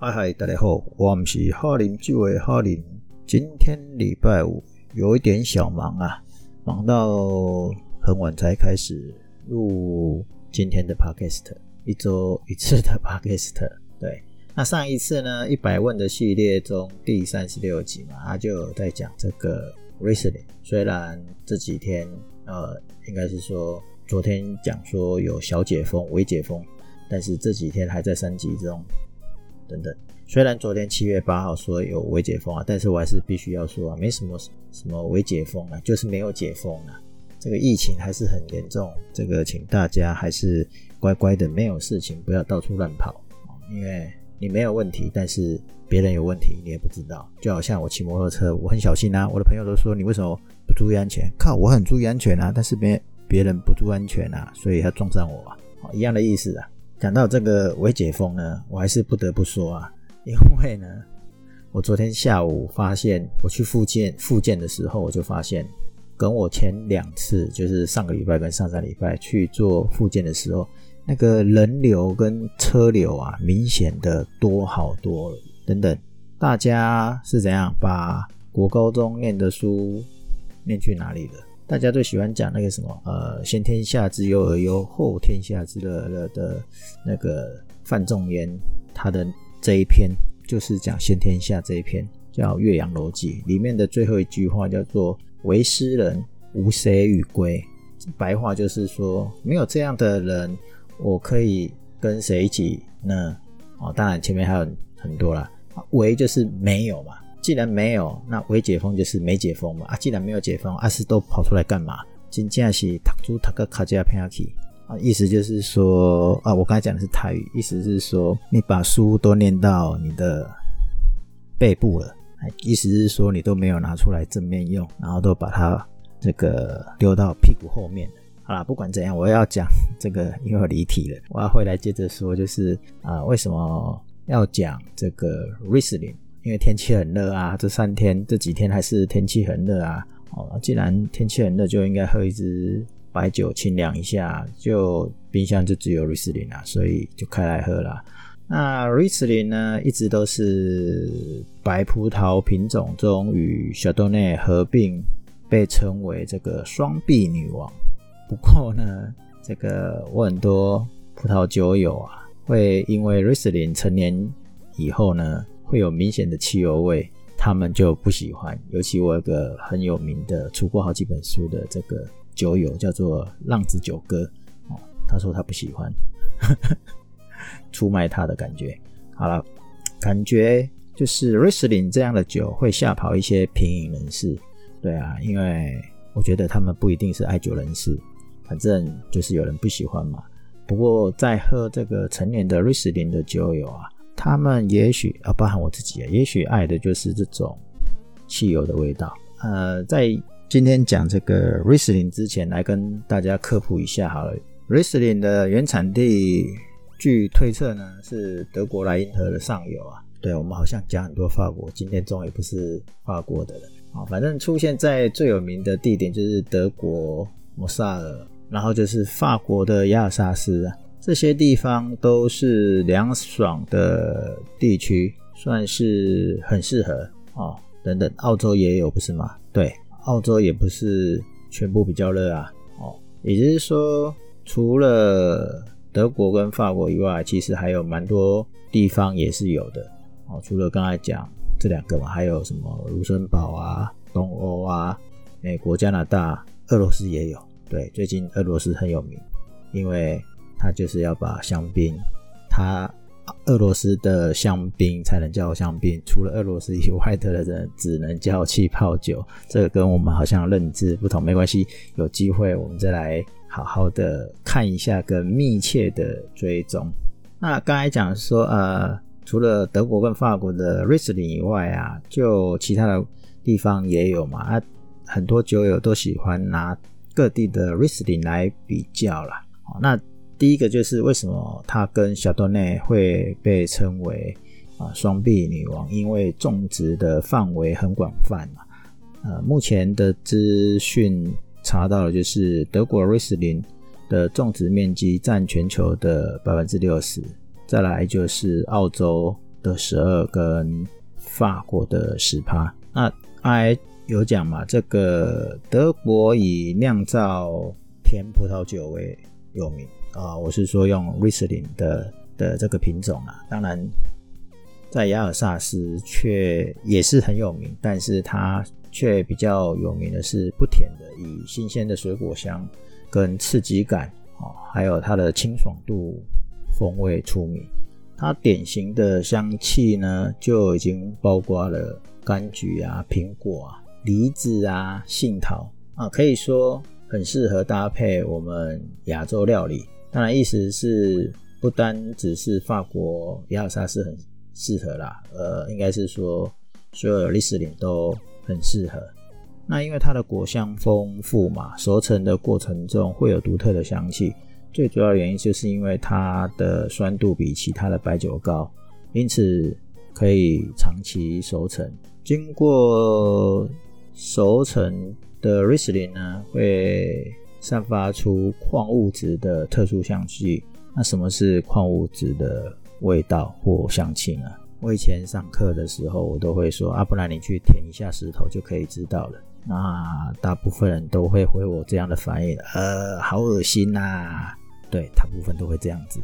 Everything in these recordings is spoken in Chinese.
嗨嗨，大家好，我们是哈林酒的哈林。今天礼拜五，有一点小忙啊，忙到很晚才开始录今天的 podcast，一周一次的 podcast。对，那上一次呢，一百问的系列中第三十六集嘛，他就有在讲这个 recently。虽然这几天，呃，应该是说昨天讲说有小解封、微解封，但是这几天还在升级中。等等，虽然昨天七月八号说有微解封啊，但是我还是必须要说啊，没什么什么微解封啊，就是没有解封啊。这个疫情还是很严重，这个请大家还是乖乖的，没有事情不要到处乱跑因为你没有问题，但是别人有问题你也不知道。就好像我骑摩托车，我很小心啊，我的朋友都说你为什么不注意安全？靠，我很注意安全啊，但是别别人不注意安全啊，所以他撞上我啊，一样的意思啊。讲到这个微解封呢，我还是不得不说啊，因为呢，我昨天下午发现我去复健复健的时候，我就发现跟我前两次，就是上个礼拜跟上上礼拜去做复健的时候，那个人流跟车流啊，明显的多好多了。等等，大家是怎样把国高中念的书念去哪里了？大家最喜欢讲那个什么，呃，先天下之忧而忧，后天下之乐乐的，那个范仲淹他的这一篇就是讲先天下这一篇，叫《岳阳楼记》里面的最后一句话叫做“为诗人，无谁与归”，白话就是说，没有这样的人，我可以跟谁一起呢？哦，当然前面还有很多啦，为就是没有嘛。既然没有，那未解封就是没解封嘛。啊，既然没有解封，阿斯都跑出来干嘛？真正是塔珠塔个卡加偏下去啊！意思就是说啊，我刚才讲的是泰语，意思是说你把书都念到你的背部了，意思是说你都没有拿出来正面用，然后都把它这个丢到屁股后面好啦，不管怎样，我要讲这个，因为我离题了，我要回来接着说，就是啊，为什么要讲这个 Riesling？因为天气很热啊，这三天这几天还是天气很热啊。哦，既然天气很热，就应该喝一支白酒清凉一下。就冰箱就只有瑞士林啊，所以就开来喝了。那瑞士林呢，一直都是白葡萄品种中与小多内合并，被称为这个双臂女王。不过呢，这个我很多葡萄酒友啊，会因为瑞士林成年以后呢。会有明显的汽油味，他们就不喜欢。尤其我有个很有名的、出过好几本书的这个酒友，叫做浪子酒哥哦，他说他不喜欢 出卖他的感觉。好了，感觉就是瑞士林这样的酒会吓跑一些品饮人士。对啊，因为我觉得他们不一定是爱酒人士，反正就是有人不喜欢嘛。不过在喝这个成年的瑞士林的酒友啊。他们也许啊，包含我自己啊，也许爱的就是这种汽油的味道。呃，在今天讲这个 Riesling 之前，来跟大家科普一下好了。Riesling 的原产地，据推测呢，是德国莱茵河的上游啊。对我们好像讲很多法国，今天终于不是法国的了啊。反正出现在最有名的地点就是德国摩萨尔，然后就是法国的亚尔萨斯。这些地方都是凉爽的地区，算是很适合哦。等等，澳洲也有不是吗？对，澳洲也不是全部比较热啊。哦，也就是说，除了德国跟法国以外，其实还有蛮多地方也是有的哦。除了刚才讲这两个嘛，还有什么卢森堡啊、东欧啊、美国、加拿大、俄罗斯也有。对，最近俄罗斯很有名，因为。他就是要把香槟，他俄罗斯的香槟才能叫香槟，除了俄罗斯以外的人只能叫气泡酒。这个跟我们好像认知不同，没关系，有机会我们再来好好的看一下，更密切的追踪。那刚才讲说，呃，除了德国跟法国的瑞士林以外啊，就其他的地方也有嘛。啊，很多酒友都喜欢拿各地的瑞士林来比较啦。那第一个就是为什么它跟小多内会被称为啊双臂女王？因为种植的范围很广泛嘛。呃，目前的资讯查到了，就是德国瑞士林的种植面积占全球的百分之六十，再来就是澳洲的十二跟法国的十趴。那 I 有讲嘛？这个德国以酿造甜葡萄酒为有名啊，我是说用瑞斯林的的这个品种啊。当然，在雅尔萨斯却也是很有名，但是它却比较有名的是不甜的，以新鲜的水果香跟刺激感啊，还有它的清爽度风味出名。它典型的香气呢，就已经包括了柑橘啊、苹果啊。梨子啊，杏桃啊，可以说很适合搭配我们亚洲料理。当然，意思是不单只是法国雅尔萨斯很适合啦，呃，应该是说所有历史林都很适合。那因为它的果香丰富嘛，熟成的过程中会有独特的香气。最主要原因就是因为它的酸度比其他的白酒高，因此可以长期熟成。经过熟成的瑞士林呢，会散发出矿物质的特殊香气。那什么是矿物质的味道或香气呢？我以前上课的时候，我都会说啊，不然你去舔一下石头就可以知道了。那大部分人都会回我这样的反应，呃，好恶心呐。对，大部分都会这样子。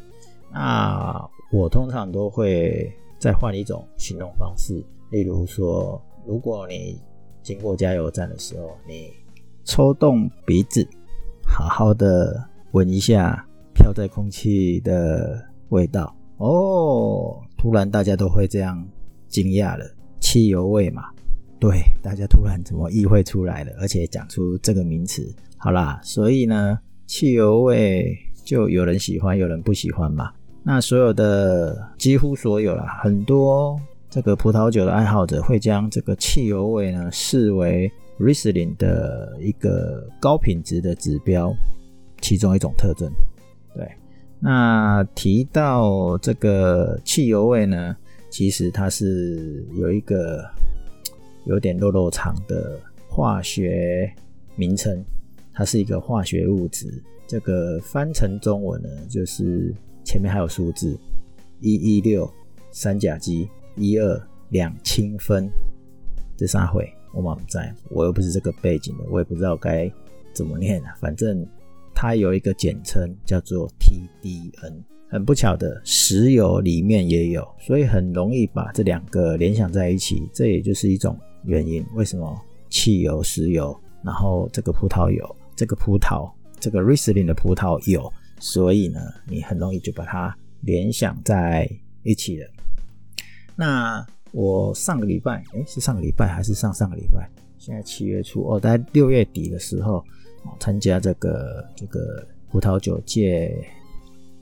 那我通常都会再换一种形容方式，例如说，如果你经过加油站的时候，你抽动鼻子，好好的闻一下飘在空气的味道哦。突然大家都会这样惊讶了，汽油味嘛？对，大家突然怎么意会出来了，而且讲出这个名词？好啦，所以呢，汽油味就有人喜欢，有人不喜欢嘛。那所有的几乎所有啦，很多。这个葡萄酒的爱好者会将这个汽油味呢视为 Riesling 的一个高品质的指标，其中一种特征。对，那提到这个汽油味呢，其实它是有一个有点肉肉长的化学名称，它是一个化学物质。这个翻成中文呢，就是前面还有数字一一六三甲基。一二两氢分，这三回我满不在，我又不是这个背景的，我也不知道该怎么念啊。反正它有一个简称叫做 TDN，很不巧的，石油里面也有，所以很容易把这两个联想在一起。这也就是一种原因，为什么汽油、石油，然后这个葡萄油，这个葡萄，这个 Riesling 的葡萄有，所以呢，你很容易就把它联想在一起了。那我上个礼拜，哎，是上个礼拜还是上上个礼拜？现在七月初哦，在六月底的时候，参加这个这个葡萄酒界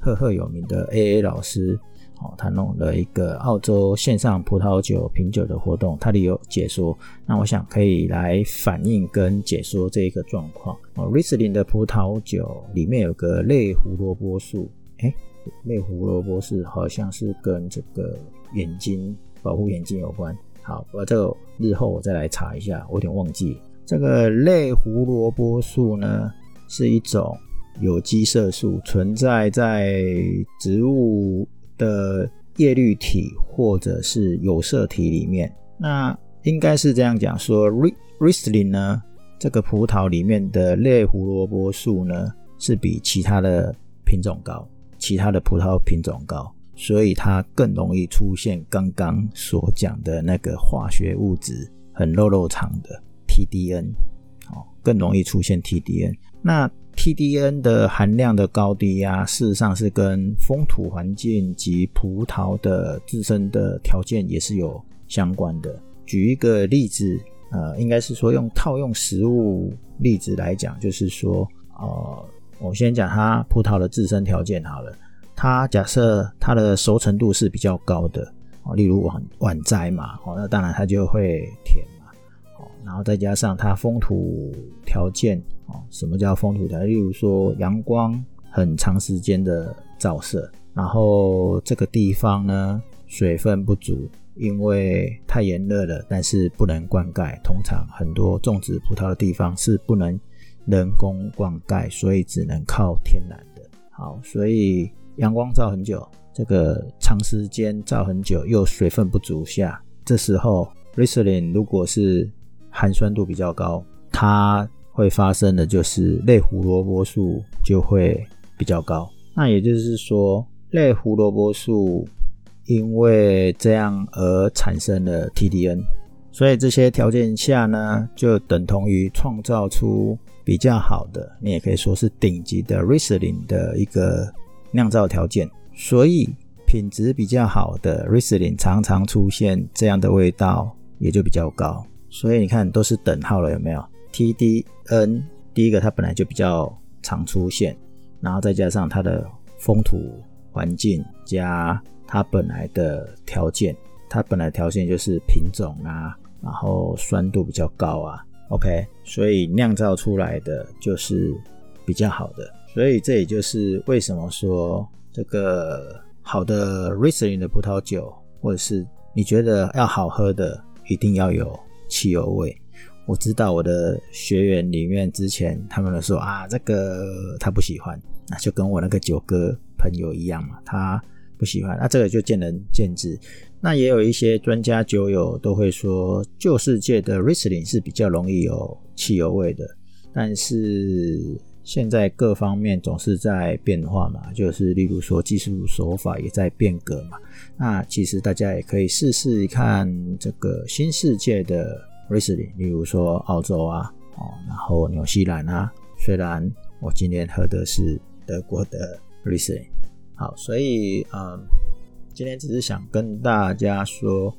赫赫有名的 A A 老师，哦，他弄了一个澳洲线上葡萄酒品酒的活动，他里有解说。那我想可以来反映跟解说这一个状况。哦瑞斯林的葡萄酒里面有个类胡萝卜素，哎，类胡萝卜素好像是跟这个。眼睛保护眼睛有关。好，我这个日后我再来查一下，我有点忘记。这个类胡萝卜素呢，是一种有机色素，存在在植物的叶绿体或者是有色体里面。那应该是这样讲，说 Riesling 呢，这个葡萄里面的类胡萝卜素呢，是比其他的品种高，其他的葡萄品种高。所以它更容易出现刚刚所讲的那个化学物质很肉肉长的 TDN，哦，更容易出现 TDN。那 TDN 的含量的高低啊，事实上是跟风土环境及葡萄的自身的条件也是有相关的。举一个例子，呃，应该是说用套用食物例子来讲，就是说，呃，我先讲它葡萄的自身条件好了。它假设它的熟成度是比较高的哦，例如晚晚摘嘛，哦，那当然它就会甜嘛，哦，然后再加上它风土条件哦，什么叫风土条件？例如说阳光很长时间的照射，然后这个地方呢水分不足，因为太炎热了，但是不能灌溉，通常很多种植葡萄的地方是不能人工灌溉，所以只能靠天然的。好，所以。阳光照很久，这个长时间照很久又水分不足下，这时候 Riesling 如果是含酸度比较高，它会发生的就是类胡萝卜素就会比较高。那也就是说，类胡萝卜素因为这样而产生了 TDN，所以这些条件下呢，就等同于创造出比较好的，你也可以说是顶级的 Riesling 的一个酿造条件。所以品质比较好的 Riesling 常常出现这样的味道，也就比较高。所以你看，都是等号了，有没有？TDN 第一个它本来就比较常出现，然后再加上它的风土环境加它本来的条件，它本来条件就是品种啊，然后酸度比较高啊。OK，所以酿造出来的就是比较好的。所以这也就是为什么说这个好的 Riesling 的葡萄酒，或者是你觉得要好喝的，一定要有。汽油味，我知道我的学员里面之前他们都说啊，这个他不喜欢，那就跟我那个酒哥朋友一样嘛，他不喜欢，那这个就见仁见智。那也有一些专家酒友都会说，旧世界的 Riesling 是比较容易有汽油味的，但是现在各方面总是在变化嘛，就是例如说技术手法也在变革嘛。那其实大家也可以试试看这个新世界的 Riesling，例如说澳洲啊，哦，然后纽西兰啊。虽然我今天喝的是德国的 Riesling，好，所以嗯，今天只是想跟大家说，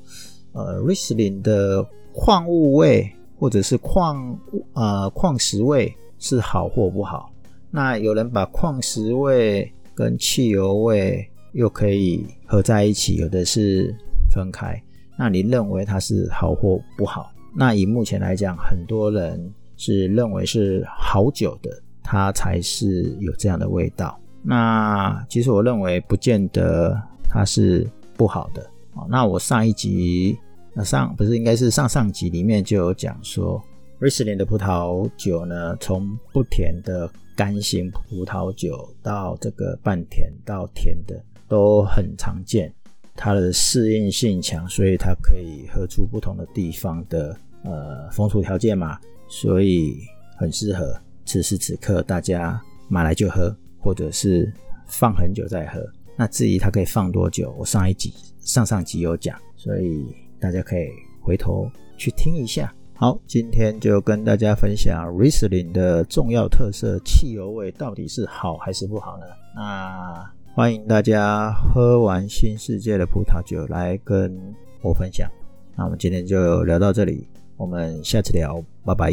呃，Riesling 的矿物味或者是矿呃矿石味是好或不好。那有人把矿石味跟汽油味。又可以合在一起，有的是分开。那你认为它是好或不好？那以目前来讲，很多人是认为是好酒的，它才是有这样的味道。那其实我认为不见得它是不好的。哦，那我上一集，那上不是应该是上上集里面就有讲说，瑞士莲的葡萄酒呢，从不甜的干型葡萄酒到这个半甜到甜的。都很常见，它的适应性强，所以它可以喝出不同的地方的呃风土条件嘛，所以很适合此时此刻大家买来就喝，或者是放很久再喝。那至于它可以放多久，我上一集上上集有讲，所以大家可以回头去听一下。好，今天就跟大家分享 Riesling 的重要特色，汽油味到底是好还是不好呢？那。欢迎大家喝完新世界的葡萄酒来跟我分享。那我们今天就聊到这里，我们下次聊，拜拜。